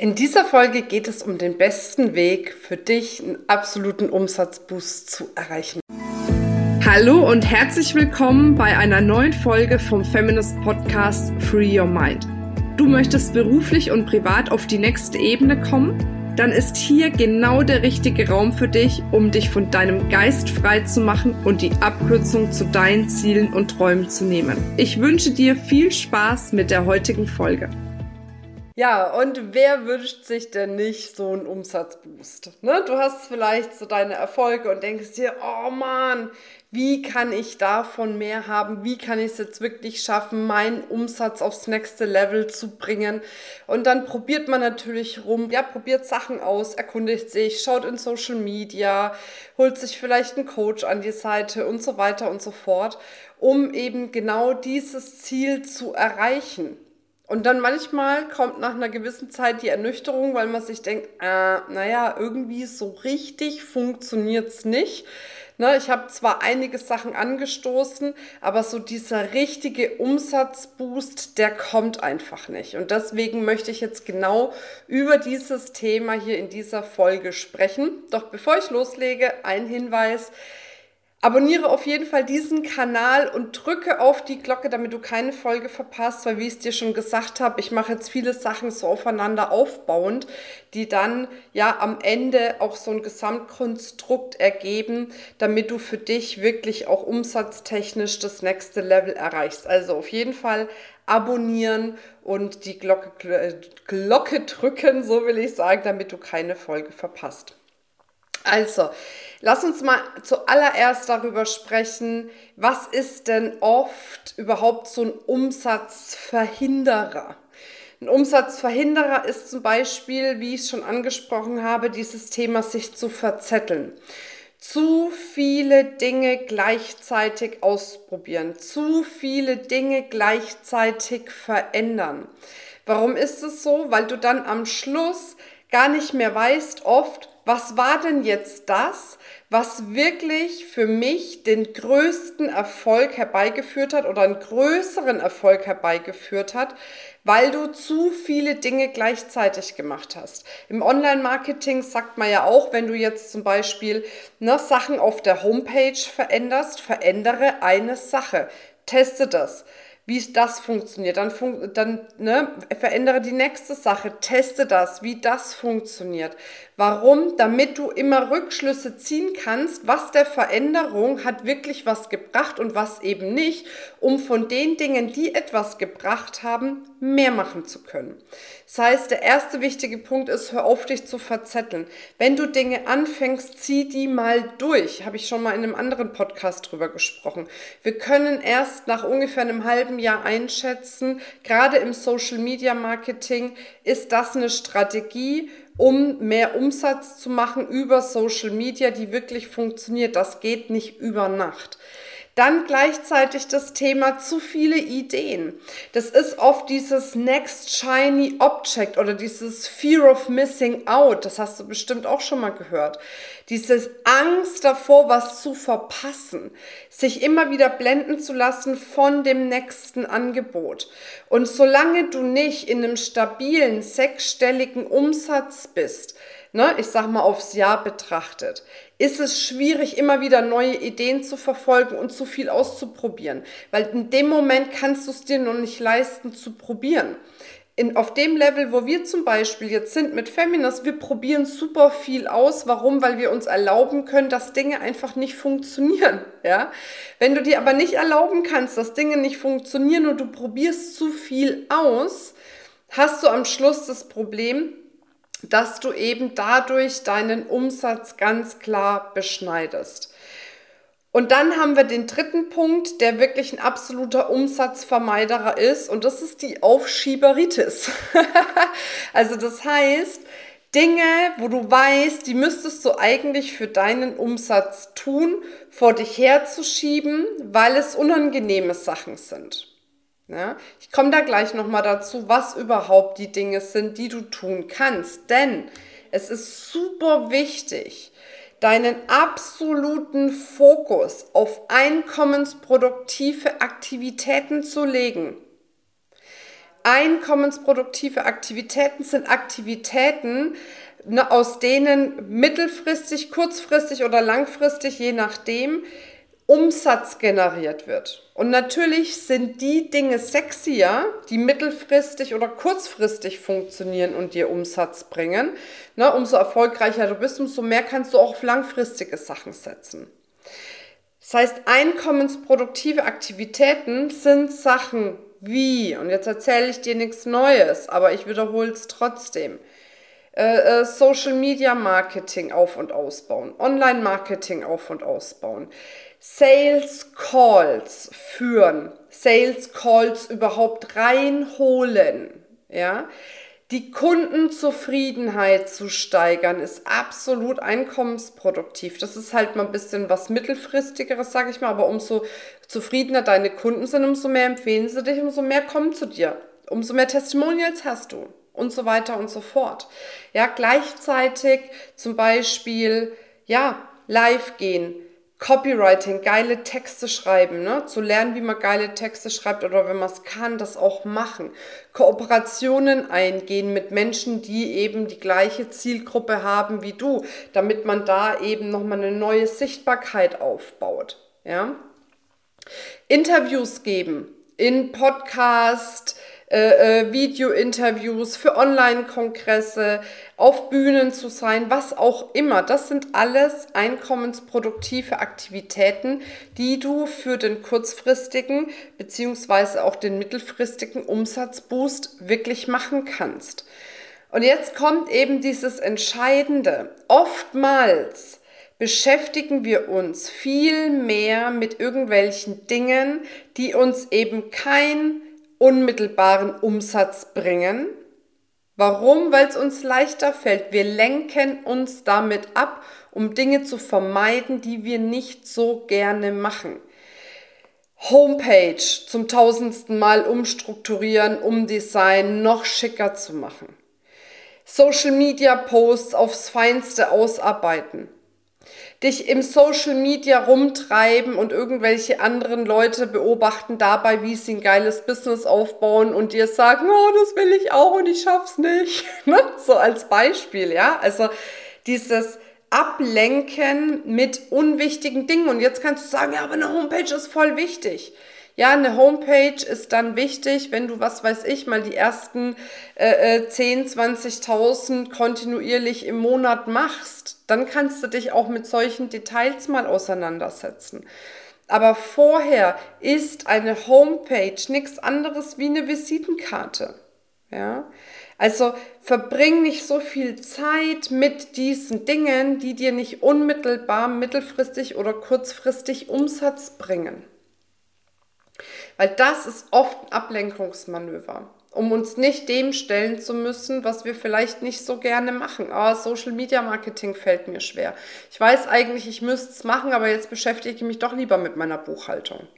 In dieser Folge geht es um den besten Weg für dich, einen absoluten Umsatzboost zu erreichen. Hallo und herzlich willkommen bei einer neuen Folge vom Feminist Podcast Free Your Mind. Du möchtest beruflich und privat auf die nächste Ebene kommen? Dann ist hier genau der richtige Raum für dich, um dich von deinem Geist frei zu machen und die Abkürzung zu deinen Zielen und Träumen zu nehmen. Ich wünsche dir viel Spaß mit der heutigen Folge. Ja, und wer wünscht sich denn nicht so einen Umsatzboost? Ne? Du hast vielleicht so deine Erfolge und denkst dir, oh Mann, wie kann ich davon mehr haben? Wie kann ich es jetzt wirklich schaffen, meinen Umsatz aufs nächste Level zu bringen? Und dann probiert man natürlich rum, ja, probiert Sachen aus, erkundigt sich, schaut in Social Media, holt sich vielleicht einen Coach an die Seite und so weiter und so fort, um eben genau dieses Ziel zu erreichen. Und dann manchmal kommt nach einer gewissen Zeit die Ernüchterung, weil man sich denkt, äh, naja, irgendwie so richtig funktioniert's nicht. Ne, ich habe zwar einige Sachen angestoßen, aber so dieser richtige Umsatzboost, der kommt einfach nicht. Und deswegen möchte ich jetzt genau über dieses Thema hier in dieser Folge sprechen. Doch bevor ich loslege, ein Hinweis. Abonniere auf jeden Fall diesen Kanal und drücke auf die Glocke, damit du keine Folge verpasst, weil wie ich es dir schon gesagt habe, ich mache jetzt viele Sachen so aufeinander aufbauend, die dann ja am Ende auch so ein Gesamtkonstrukt ergeben, damit du für dich wirklich auch umsatztechnisch das nächste Level erreichst. Also auf jeden Fall abonnieren und die Glocke, Glocke drücken, so will ich sagen, damit du keine Folge verpasst. Also, lass uns mal zuallererst darüber sprechen, was ist denn oft überhaupt so ein Umsatzverhinderer? Ein Umsatzverhinderer ist zum Beispiel, wie ich es schon angesprochen habe, dieses Thema sich zu verzetteln. Zu viele Dinge gleichzeitig ausprobieren, zu viele Dinge gleichzeitig verändern. Warum ist es so? Weil du dann am Schluss gar nicht mehr weißt oft, was war denn jetzt das, was wirklich für mich den größten Erfolg herbeigeführt hat oder einen größeren Erfolg herbeigeführt hat, weil du zu viele Dinge gleichzeitig gemacht hast. Im Online-Marketing sagt man ja auch, wenn du jetzt zum Beispiel ne, Sachen auf der Homepage veränderst, verändere eine Sache. Teste das wie das funktioniert. Dann, fun dann ne, verändere die nächste Sache, teste das, wie das funktioniert. Warum? Damit du immer Rückschlüsse ziehen kannst, was der Veränderung hat wirklich was gebracht und was eben nicht, um von den Dingen, die etwas gebracht haben, mehr machen zu können. Das heißt, der erste wichtige Punkt ist, hör auf dich zu verzetteln. Wenn du Dinge anfängst, zieh die mal durch. Habe ich schon mal in einem anderen Podcast drüber gesprochen. Wir können erst nach ungefähr einem halben Jahr einschätzen, gerade im Social Media Marketing, ist das eine Strategie, um mehr Umsatz zu machen über Social Media, die wirklich funktioniert. Das geht nicht über Nacht. Dann gleichzeitig das Thema zu viele Ideen. Das ist oft dieses Next Shiny Object oder dieses Fear of Missing Out. Das hast du bestimmt auch schon mal gehört. Dieses Angst davor, was zu verpassen. Sich immer wieder blenden zu lassen von dem nächsten Angebot. Und solange du nicht in einem stabilen, sechsstelligen Umsatz bist, ne, ich sag mal aufs Jahr betrachtet, ist es schwierig, immer wieder neue Ideen zu verfolgen und zu viel auszuprobieren. Weil in dem Moment kannst du es dir noch nicht leisten zu probieren. In, auf dem Level, wo wir zum Beispiel jetzt sind mit Feminist, wir probieren super viel aus. Warum? Weil wir uns erlauben können, dass Dinge einfach nicht funktionieren. Ja? Wenn du dir aber nicht erlauben kannst, dass Dinge nicht funktionieren und du probierst zu viel aus, hast du am Schluss das Problem, dass du eben dadurch deinen Umsatz ganz klar beschneidest. Und dann haben wir den dritten Punkt, der wirklich ein absoluter Umsatzvermeiderer ist, und das ist die Aufschieberitis. also das heißt, Dinge, wo du weißt, die müsstest du eigentlich für deinen Umsatz tun, vor dich herzuschieben, weil es unangenehme Sachen sind. Ja, ich komme da gleich nochmal dazu, was überhaupt die Dinge sind, die du tun kannst. Denn es ist super wichtig, deinen absoluten Fokus auf einkommensproduktive Aktivitäten zu legen. Einkommensproduktive Aktivitäten sind Aktivitäten, ne, aus denen mittelfristig, kurzfristig oder langfristig, je nachdem, Umsatz generiert wird. Und natürlich sind die Dinge sexier, die mittelfristig oder kurzfristig funktionieren und dir Umsatz bringen. Ne, umso erfolgreicher du bist, umso mehr kannst du auch auf langfristige Sachen setzen. Das heißt, einkommensproduktive Aktivitäten sind Sachen wie, und jetzt erzähle ich dir nichts Neues, aber ich wiederhole es trotzdem. Äh, äh, Social Media Marketing auf und ausbauen, Online Marketing auf und ausbauen, Sales Calls führen, Sales Calls überhaupt reinholen, ja. Die Kundenzufriedenheit zu steigern ist absolut einkommensproduktiv. Das ist halt mal ein bisschen was mittelfristigeres, sage ich mal, aber umso zufriedener deine Kunden sind, umso mehr empfehlen sie dich, umso mehr kommen zu dir, umso mehr Testimonials hast du und so weiter und so fort. Ja, gleichzeitig zum Beispiel, ja, live gehen, Copywriting, geile Texte schreiben, ne? zu lernen, wie man geile Texte schreibt oder wenn man es kann, das auch machen. Kooperationen eingehen mit Menschen, die eben die gleiche Zielgruppe haben wie du, damit man da eben nochmal eine neue Sichtbarkeit aufbaut. Ja? Interviews geben in Podcast, äh, äh, Video-Interviews, für Online-Kongresse, auf Bühnen zu sein, was auch immer. Das sind alles einkommensproduktive Aktivitäten, die du für den kurzfristigen beziehungsweise auch den mittelfristigen Umsatzboost wirklich machen kannst. Und jetzt kommt eben dieses Entscheidende. Oftmals beschäftigen wir uns viel mehr mit irgendwelchen Dingen, die uns eben kein unmittelbaren Umsatz bringen. Warum? Weil es uns leichter fällt. Wir lenken uns damit ab, um Dinge zu vermeiden, die wir nicht so gerne machen. Homepage zum tausendsten Mal umstrukturieren, umdesignen, noch schicker zu machen. Social Media Posts aufs Feinste ausarbeiten dich im Social Media rumtreiben und irgendwelche anderen Leute beobachten dabei, wie sie ein geiles Business aufbauen und dir sagen, oh, das will ich auch und ich schaff's nicht. Ne? so als Beispiel, ja. Also dieses Ablenken mit unwichtigen Dingen. Und jetzt kannst du sagen, ja, aber eine Homepage ist voll wichtig. Ja, eine Homepage ist dann wichtig, wenn du, was weiß ich, mal die ersten äh, 10, äh, 20.000 kontinuierlich im Monat machst. Dann kannst du dich auch mit solchen Details mal auseinandersetzen. Aber vorher ist eine Homepage nichts anderes wie eine Visitenkarte. Ja? Also verbring nicht so viel Zeit mit diesen Dingen, die dir nicht unmittelbar, mittelfristig oder kurzfristig Umsatz bringen. Weil das ist oft ein Ablenkungsmanöver, um uns nicht dem stellen zu müssen, was wir vielleicht nicht so gerne machen. Aber Social Media Marketing fällt mir schwer. Ich weiß eigentlich, ich müsste es machen, aber jetzt beschäftige ich mich doch lieber mit meiner Buchhaltung.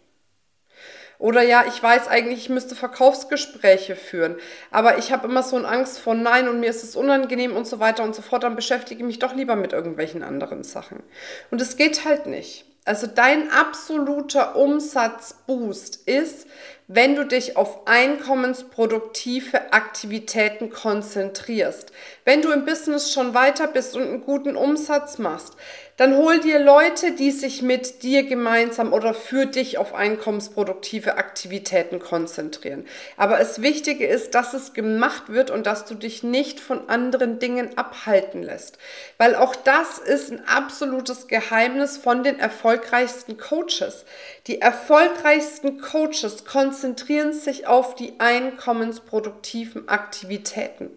Oder ja, ich weiß eigentlich, ich müsste Verkaufsgespräche führen, aber ich habe immer so eine Angst vor Nein und mir ist es unangenehm und so weiter und so fort, dann beschäftige ich mich doch lieber mit irgendwelchen anderen Sachen. Und es geht halt nicht. Also dein absoluter Umsatzboost ist, wenn du dich auf einkommensproduktive Aktivitäten konzentrierst. Wenn du im Business schon weiter bist und einen guten Umsatz machst, dann hol dir Leute, die sich mit dir gemeinsam oder für dich auf einkommensproduktive Aktivitäten konzentrieren. Aber das Wichtige ist, dass es gemacht wird und dass du dich nicht von anderen Dingen abhalten lässt. Weil auch das ist ein absolutes Geheimnis von den erfolgreichsten Coaches. Die erfolgreichsten Coaches konzentrieren sich auf die einkommensproduktiven Aktivitäten.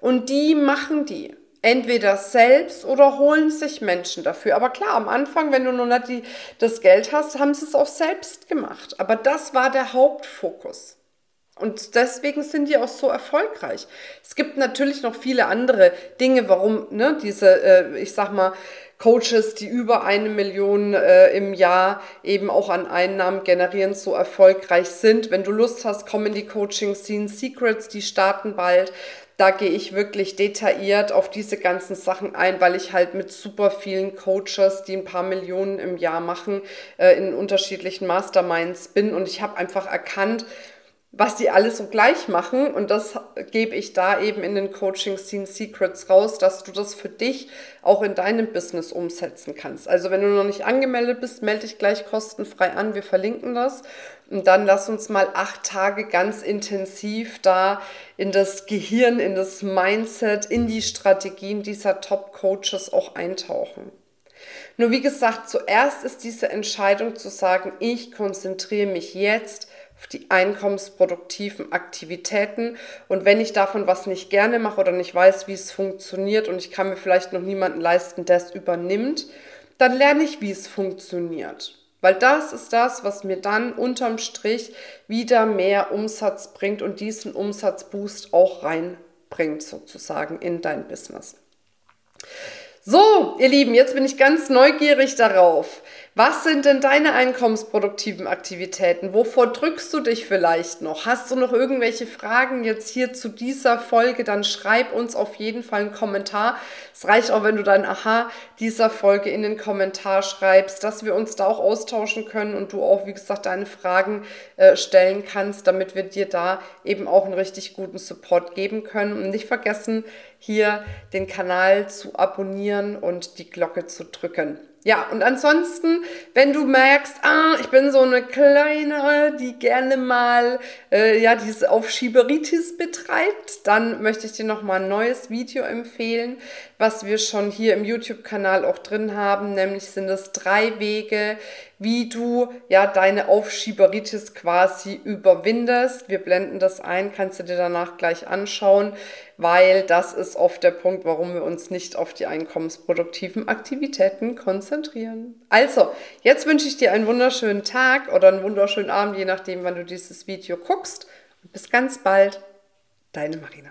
Und die machen die entweder selbst oder holen sich Menschen dafür. Aber klar, am Anfang, wenn du noch nicht die, das Geld hast, haben sie es auch selbst gemacht. Aber das war der Hauptfokus. Und deswegen sind die auch so erfolgreich. Es gibt natürlich noch viele andere Dinge, warum ne, diese, äh, ich sag mal, Coaches, die über eine Million äh, im Jahr eben auch an Einnahmen generieren, so erfolgreich sind. Wenn du Lust hast, komm in die Coaching Scene Secrets, die starten bald. Da gehe ich wirklich detailliert auf diese ganzen Sachen ein, weil ich halt mit super vielen Coaches, die ein paar Millionen im Jahr machen, äh, in unterschiedlichen Masterminds bin. Und ich habe einfach erkannt, was die alles so gleich machen. Und das gebe ich da eben in den Coaching Scene Secrets raus, dass du das für dich auch in deinem Business umsetzen kannst. Also wenn du noch nicht angemeldet bist, melde dich gleich kostenfrei an. Wir verlinken das. Und dann lass uns mal acht Tage ganz intensiv da in das Gehirn, in das Mindset, in die Strategien dieser Top-Coaches auch eintauchen. Nur wie gesagt, zuerst ist diese Entscheidung zu sagen, ich konzentriere mich jetzt auf die einkommensproduktiven Aktivitäten. Und wenn ich davon was nicht gerne mache oder nicht weiß, wie es funktioniert und ich kann mir vielleicht noch niemanden leisten, der es übernimmt, dann lerne ich, wie es funktioniert. Weil das ist das, was mir dann unterm Strich wieder mehr Umsatz bringt und diesen Umsatzboost auch reinbringt sozusagen in dein Business. So, ihr Lieben, jetzt bin ich ganz neugierig darauf. Was sind denn deine einkommensproduktiven Aktivitäten? Wovor drückst du dich vielleicht noch? Hast du noch irgendwelche Fragen jetzt hier zu dieser Folge? Dann schreib uns auf jeden Fall einen Kommentar. Es reicht auch, wenn du dein Aha dieser Folge in den Kommentar schreibst, dass wir uns da auch austauschen können und du auch, wie gesagt, deine Fragen äh, stellen kannst, damit wir dir da eben auch einen richtig guten Support geben können. Und nicht vergessen, hier den Kanal zu abonnieren und die Glocke zu drücken. Ja, und ansonsten, wenn du merkst, ah, ich bin so eine kleine, die gerne mal äh, ja diese Aufschieberitis betreibt, dann möchte ich dir noch mal ein neues Video empfehlen, was wir schon hier im YouTube-Kanal auch drin haben, nämlich sind es drei Wege, wie du ja deine Aufschieberitis quasi überwindest. Wir blenden das ein, kannst du dir danach gleich anschauen, weil das ist oft der Punkt, warum wir uns nicht auf die einkommensproduktiven Aktivitäten konzentrieren. Also, jetzt wünsche ich dir einen wunderschönen Tag oder einen wunderschönen Abend, je nachdem, wann du dieses Video guckst. Bis ganz bald, deine Marina.